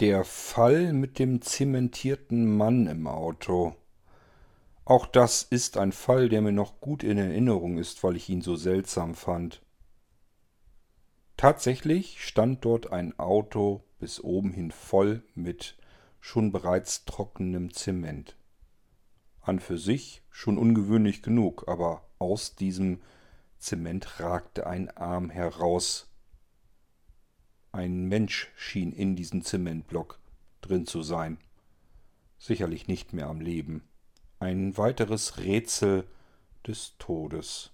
Der Fall mit dem zementierten Mann im Auto. Auch das ist ein Fall, der mir noch gut in Erinnerung ist, weil ich ihn so seltsam fand. Tatsächlich stand dort ein Auto bis oben hin voll mit schon bereits trockenem Zement. An für sich schon ungewöhnlich genug, aber aus diesem Zement ragte ein Arm heraus. Ein Mensch schien in diesem Zementblock drin zu sein. Sicherlich nicht mehr am Leben. Ein weiteres Rätsel des Todes.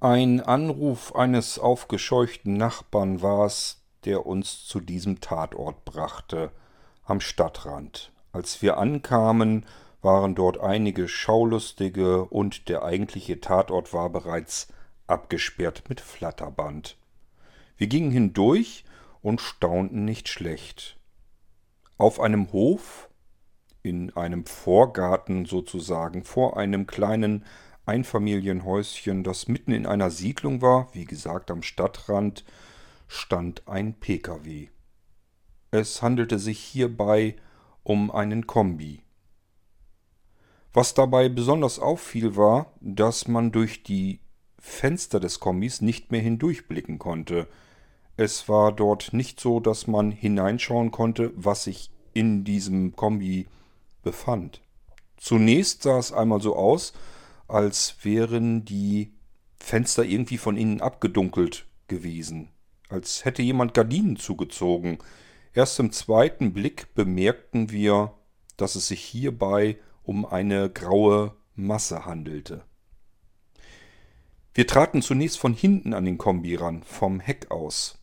Ein Anruf eines aufgescheuchten Nachbarn war's, der uns zu diesem Tatort brachte, am Stadtrand. Als wir ankamen, waren dort einige Schaulustige und der eigentliche Tatort war bereits abgesperrt mit Flatterband. Wir gingen hindurch und staunten nicht schlecht. Auf einem Hof, in einem Vorgarten sozusagen, vor einem kleinen Einfamilienhäuschen, das mitten in einer Siedlung war, wie gesagt am Stadtrand, stand ein Pkw. Es handelte sich hierbei um einen Kombi. Was dabei besonders auffiel war, dass man durch die Fenster des Kombis nicht mehr hindurchblicken konnte. Es war dort nicht so, dass man hineinschauen konnte, was sich in diesem Kombi befand. Zunächst sah es einmal so aus, als wären die Fenster irgendwie von innen abgedunkelt gewesen, als hätte jemand Gardinen zugezogen. Erst im zweiten Blick bemerkten wir, dass es sich hierbei um eine graue Masse handelte. Wir traten zunächst von hinten an den Kombi ran, vom Heck aus,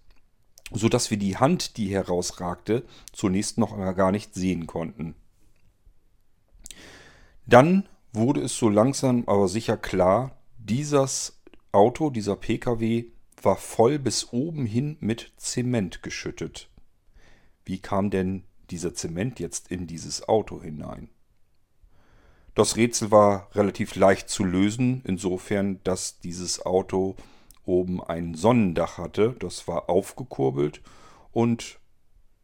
so dass wir die Hand, die herausragte, zunächst noch gar nicht sehen konnten. Dann wurde es so langsam aber sicher klar, dieses Auto, dieser Pkw, war voll bis oben hin mit Zement geschüttet. Wie kam denn dieser Zement jetzt in dieses Auto hinein? Das Rätsel war relativ leicht zu lösen, insofern, dass dieses Auto oben ein Sonnendach hatte, das war aufgekurbelt und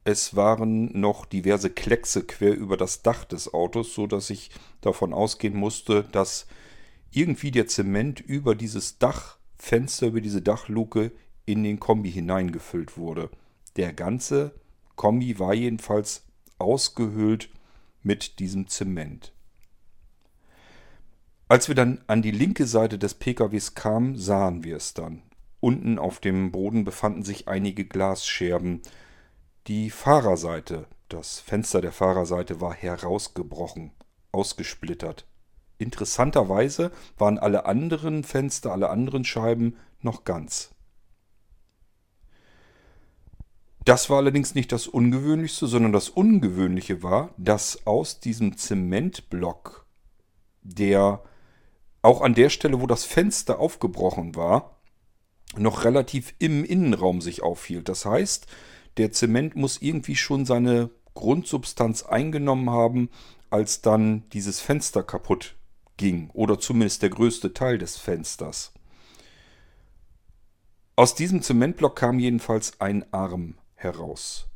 es waren noch diverse Kleckse quer über das Dach des Autos, so dass ich davon ausgehen musste, dass irgendwie der Zement über dieses Dachfenster, über diese Dachluke in den Kombi hineingefüllt wurde. Der ganze Kombi war jedenfalls ausgehöhlt mit diesem Zement. Als wir dann an die linke Seite des PKWs kamen, sahen wir es dann. Unten auf dem Boden befanden sich einige Glasscherben, die Fahrerseite, das Fenster der Fahrerseite war herausgebrochen, ausgesplittert. Interessanterweise waren alle anderen Fenster, alle anderen Scheiben noch ganz. Das war allerdings nicht das Ungewöhnlichste, sondern das Ungewöhnliche war, dass aus diesem Zementblock, der auch an der Stelle, wo das Fenster aufgebrochen war, noch relativ im Innenraum sich aufhielt. Das heißt, der Zement muss irgendwie schon seine Grundsubstanz eingenommen haben, als dann dieses Fenster kaputt ging. Oder zumindest der größte Teil des Fensters. Aus diesem Zementblock kam jedenfalls ein Arm heraus.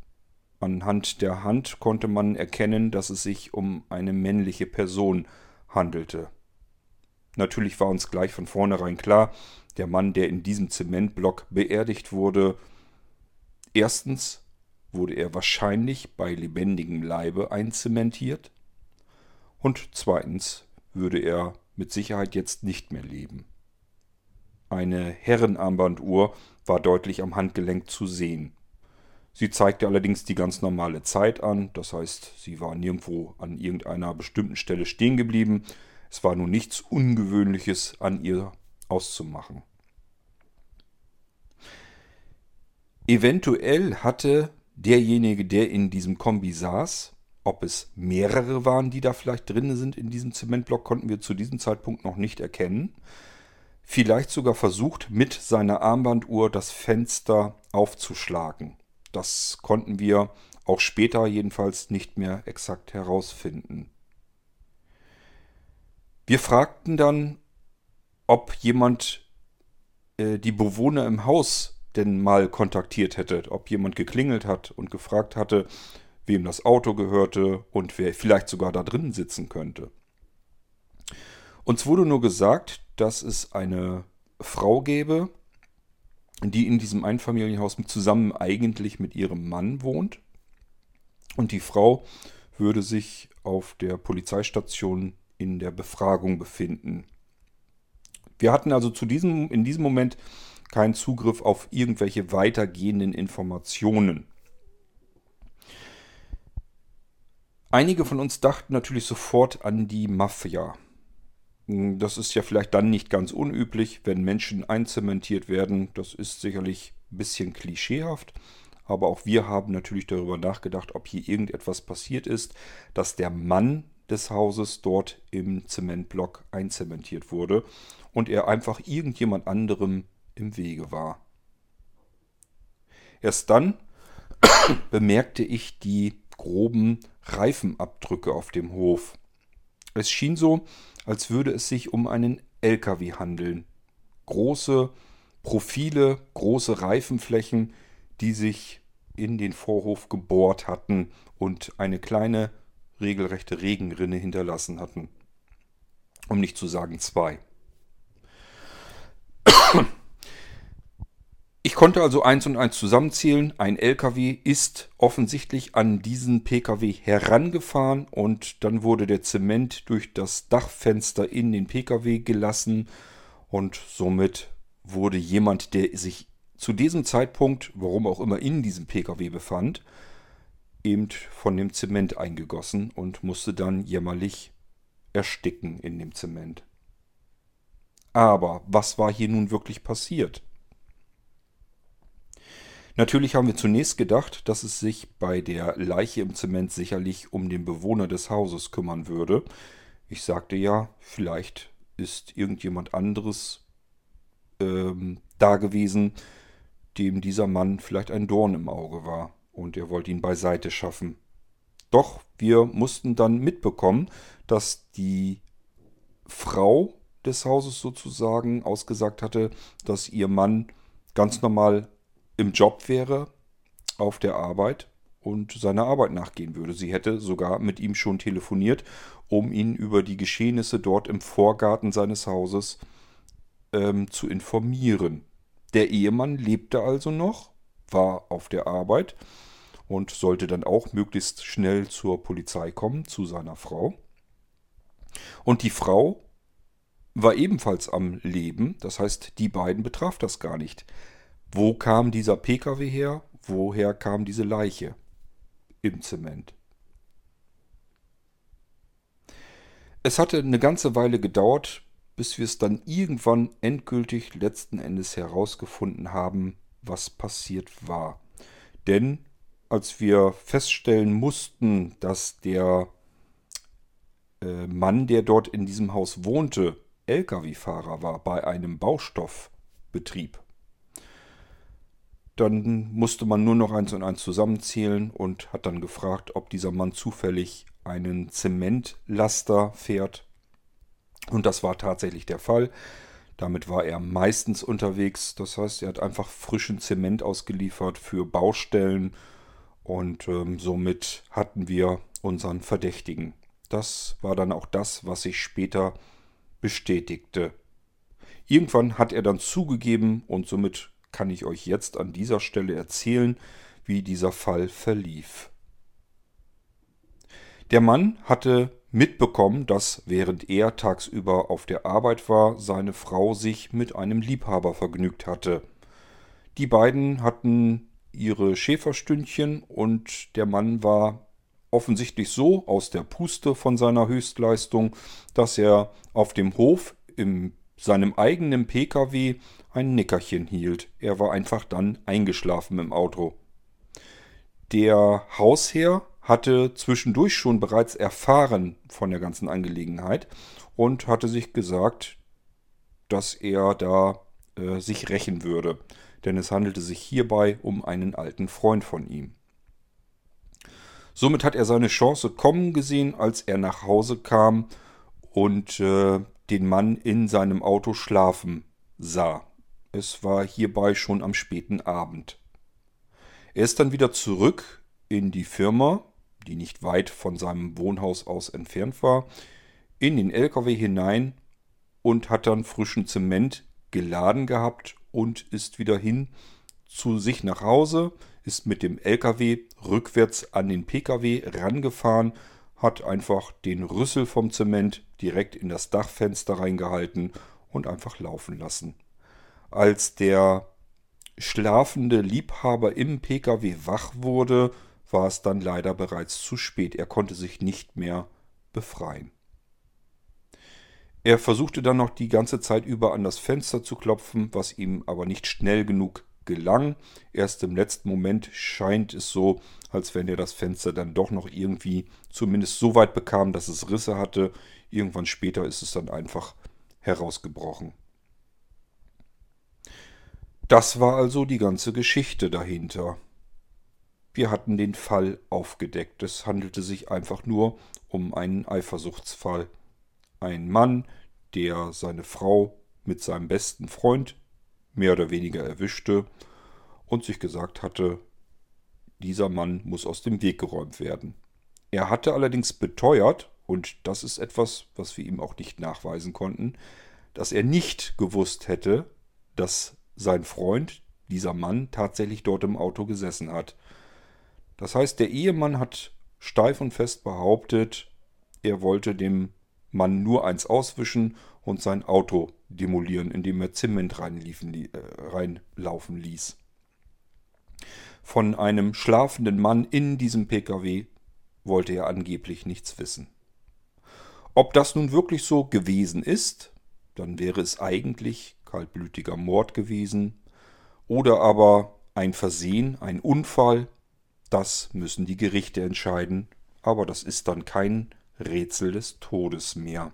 Anhand der Hand konnte man erkennen, dass es sich um eine männliche Person handelte. Natürlich war uns gleich von vornherein klar, der Mann, der in diesem Zementblock beerdigt wurde, erstens wurde er wahrscheinlich bei lebendigem Leibe einzementiert und zweitens würde er mit Sicherheit jetzt nicht mehr leben. Eine Herrenarmbanduhr war deutlich am Handgelenk zu sehen. Sie zeigte allerdings die ganz normale Zeit an, das heißt, sie war nirgendwo an irgendeiner bestimmten Stelle stehen geblieben. Es war nun nichts Ungewöhnliches an ihr auszumachen. Eventuell hatte derjenige, der in diesem Kombi saß, ob es mehrere waren, die da vielleicht drin sind in diesem Zementblock, konnten wir zu diesem Zeitpunkt noch nicht erkennen. Vielleicht sogar versucht, mit seiner Armbanduhr das Fenster aufzuschlagen. Das konnten wir auch später jedenfalls nicht mehr exakt herausfinden. Wir fragten dann, ob jemand äh, die Bewohner im Haus denn mal kontaktiert hätte, ob jemand geklingelt hat und gefragt hatte, wem das Auto gehörte und wer vielleicht sogar da drin sitzen könnte. Uns wurde nur gesagt, dass es eine Frau gäbe, die in diesem Einfamilienhaus zusammen eigentlich mit ihrem Mann wohnt. Und die Frau würde sich auf der Polizeistation in der Befragung befinden. Wir hatten also zu diesem, in diesem Moment keinen Zugriff auf irgendwelche weitergehenden Informationen. Einige von uns dachten natürlich sofort an die Mafia. Das ist ja vielleicht dann nicht ganz unüblich, wenn Menschen einzementiert werden. Das ist sicherlich ein bisschen klischeehaft. Aber auch wir haben natürlich darüber nachgedacht, ob hier irgendetwas passiert ist, dass der Mann des Hauses dort im Zementblock einzementiert wurde und er einfach irgendjemand anderem im Wege war. Erst dann bemerkte ich die groben Reifenabdrücke auf dem Hof. Es schien so, als würde es sich um einen LKW handeln. Große Profile, große Reifenflächen, die sich in den Vorhof gebohrt hatten und eine kleine regelrechte Regenrinne hinterlassen hatten. Um nicht zu sagen zwei. Ich konnte also eins und eins zusammenzählen. Ein LKW ist offensichtlich an diesen PKW herangefahren und dann wurde der Zement durch das Dachfenster in den PKW gelassen und somit wurde jemand, der sich zu diesem Zeitpunkt, warum auch immer, in diesem PKW befand, eben von dem Zement eingegossen und musste dann jämmerlich ersticken in dem Zement. Aber was war hier nun wirklich passiert? Natürlich haben wir zunächst gedacht, dass es sich bei der Leiche im Zement sicherlich um den Bewohner des Hauses kümmern würde. Ich sagte ja, vielleicht ist irgendjemand anderes ähm, da gewesen, dem dieser Mann vielleicht ein Dorn im Auge war und er wollte ihn beiseite schaffen. Doch wir mussten dann mitbekommen, dass die Frau des Hauses sozusagen ausgesagt hatte, dass ihr Mann ganz normal im Job wäre, auf der Arbeit und seiner Arbeit nachgehen würde. Sie hätte sogar mit ihm schon telefoniert, um ihn über die Geschehnisse dort im Vorgarten seines Hauses ähm, zu informieren. Der Ehemann lebte also noch, war auf der Arbeit und sollte dann auch möglichst schnell zur Polizei kommen, zu seiner Frau. Und die Frau war ebenfalls am Leben, das heißt, die beiden betraf das gar nicht. Wo kam dieser Pkw her? Woher kam diese Leiche im Zement? Es hatte eine ganze Weile gedauert, bis wir es dann irgendwann endgültig letzten Endes herausgefunden haben, was passiert war. Denn als wir feststellen mussten, dass der äh, Mann, der dort in diesem Haus wohnte, Lkw-Fahrer war bei einem Baustoffbetrieb, dann musste man nur noch eins und eins zusammenzählen und hat dann gefragt, ob dieser Mann zufällig einen Zementlaster fährt. Und das war tatsächlich der Fall. Damit war er meistens unterwegs. Das heißt, er hat einfach frischen Zement ausgeliefert für Baustellen Und ähm, somit hatten wir unseren Verdächtigen. Das war dann auch das, was sich später bestätigte. Irgendwann hat er dann zugegeben und somit kann ich euch jetzt an dieser Stelle erzählen, wie dieser Fall verlief. Der Mann hatte mitbekommen, dass während er tagsüber auf der Arbeit war, seine Frau sich mit einem Liebhaber vergnügt hatte. Die beiden hatten ihre Schäferstündchen und der Mann war offensichtlich so aus der Puste von seiner Höchstleistung, dass er auf dem Hof in seinem eigenen Pkw ein Nickerchen hielt. Er war einfach dann eingeschlafen im Auto. Der Hausherr hatte zwischendurch schon bereits erfahren von der ganzen Angelegenheit und hatte sich gesagt, dass er da äh, sich rächen würde, denn es handelte sich hierbei um einen alten Freund von ihm. Somit hat er seine Chance kommen gesehen, als er nach Hause kam und äh, den Mann in seinem Auto schlafen sah. Es war hierbei schon am späten Abend. Er ist dann wieder zurück in die Firma, die nicht weit von seinem Wohnhaus aus entfernt war, in den LKW hinein und hat dann frischen Zement geladen gehabt und ist wieder hin zu sich nach Hause, ist mit dem LKW rückwärts an den PKW rangefahren, hat einfach den Rüssel vom Zement direkt in das Dachfenster reingehalten und einfach laufen lassen. Als der schlafende Liebhaber im PKW wach wurde, war es dann leider bereits zu spät. Er konnte sich nicht mehr befreien. Er versuchte dann noch die ganze Zeit über an das Fenster zu klopfen, was ihm aber nicht schnell genug gelang. Erst im letzten Moment scheint es so, als wenn er das Fenster dann doch noch irgendwie zumindest so weit bekam, dass es Risse hatte. Irgendwann später ist es dann einfach herausgebrochen. Das war also die ganze Geschichte dahinter. Wir hatten den Fall aufgedeckt. Es handelte sich einfach nur um einen Eifersuchtsfall. Ein Mann, der seine Frau mit seinem besten Freund mehr oder weniger erwischte und sich gesagt hatte, dieser Mann muss aus dem Weg geräumt werden. Er hatte allerdings beteuert, und das ist etwas, was wir ihm auch nicht nachweisen konnten, dass er nicht gewusst hätte, dass sein Freund, dieser Mann, tatsächlich dort im Auto gesessen hat. Das heißt, der Ehemann hat steif und fest behauptet, er wollte dem Mann nur eins auswischen und sein Auto demolieren, indem er Zement reinliefen, äh, reinlaufen ließ. Von einem schlafenden Mann in diesem Pkw wollte er angeblich nichts wissen. Ob das nun wirklich so gewesen ist, dann wäre es eigentlich kaltblütiger Mord gewesen oder aber ein Versehen, ein Unfall, das müssen die Gerichte entscheiden, aber das ist dann kein Rätsel des Todes mehr.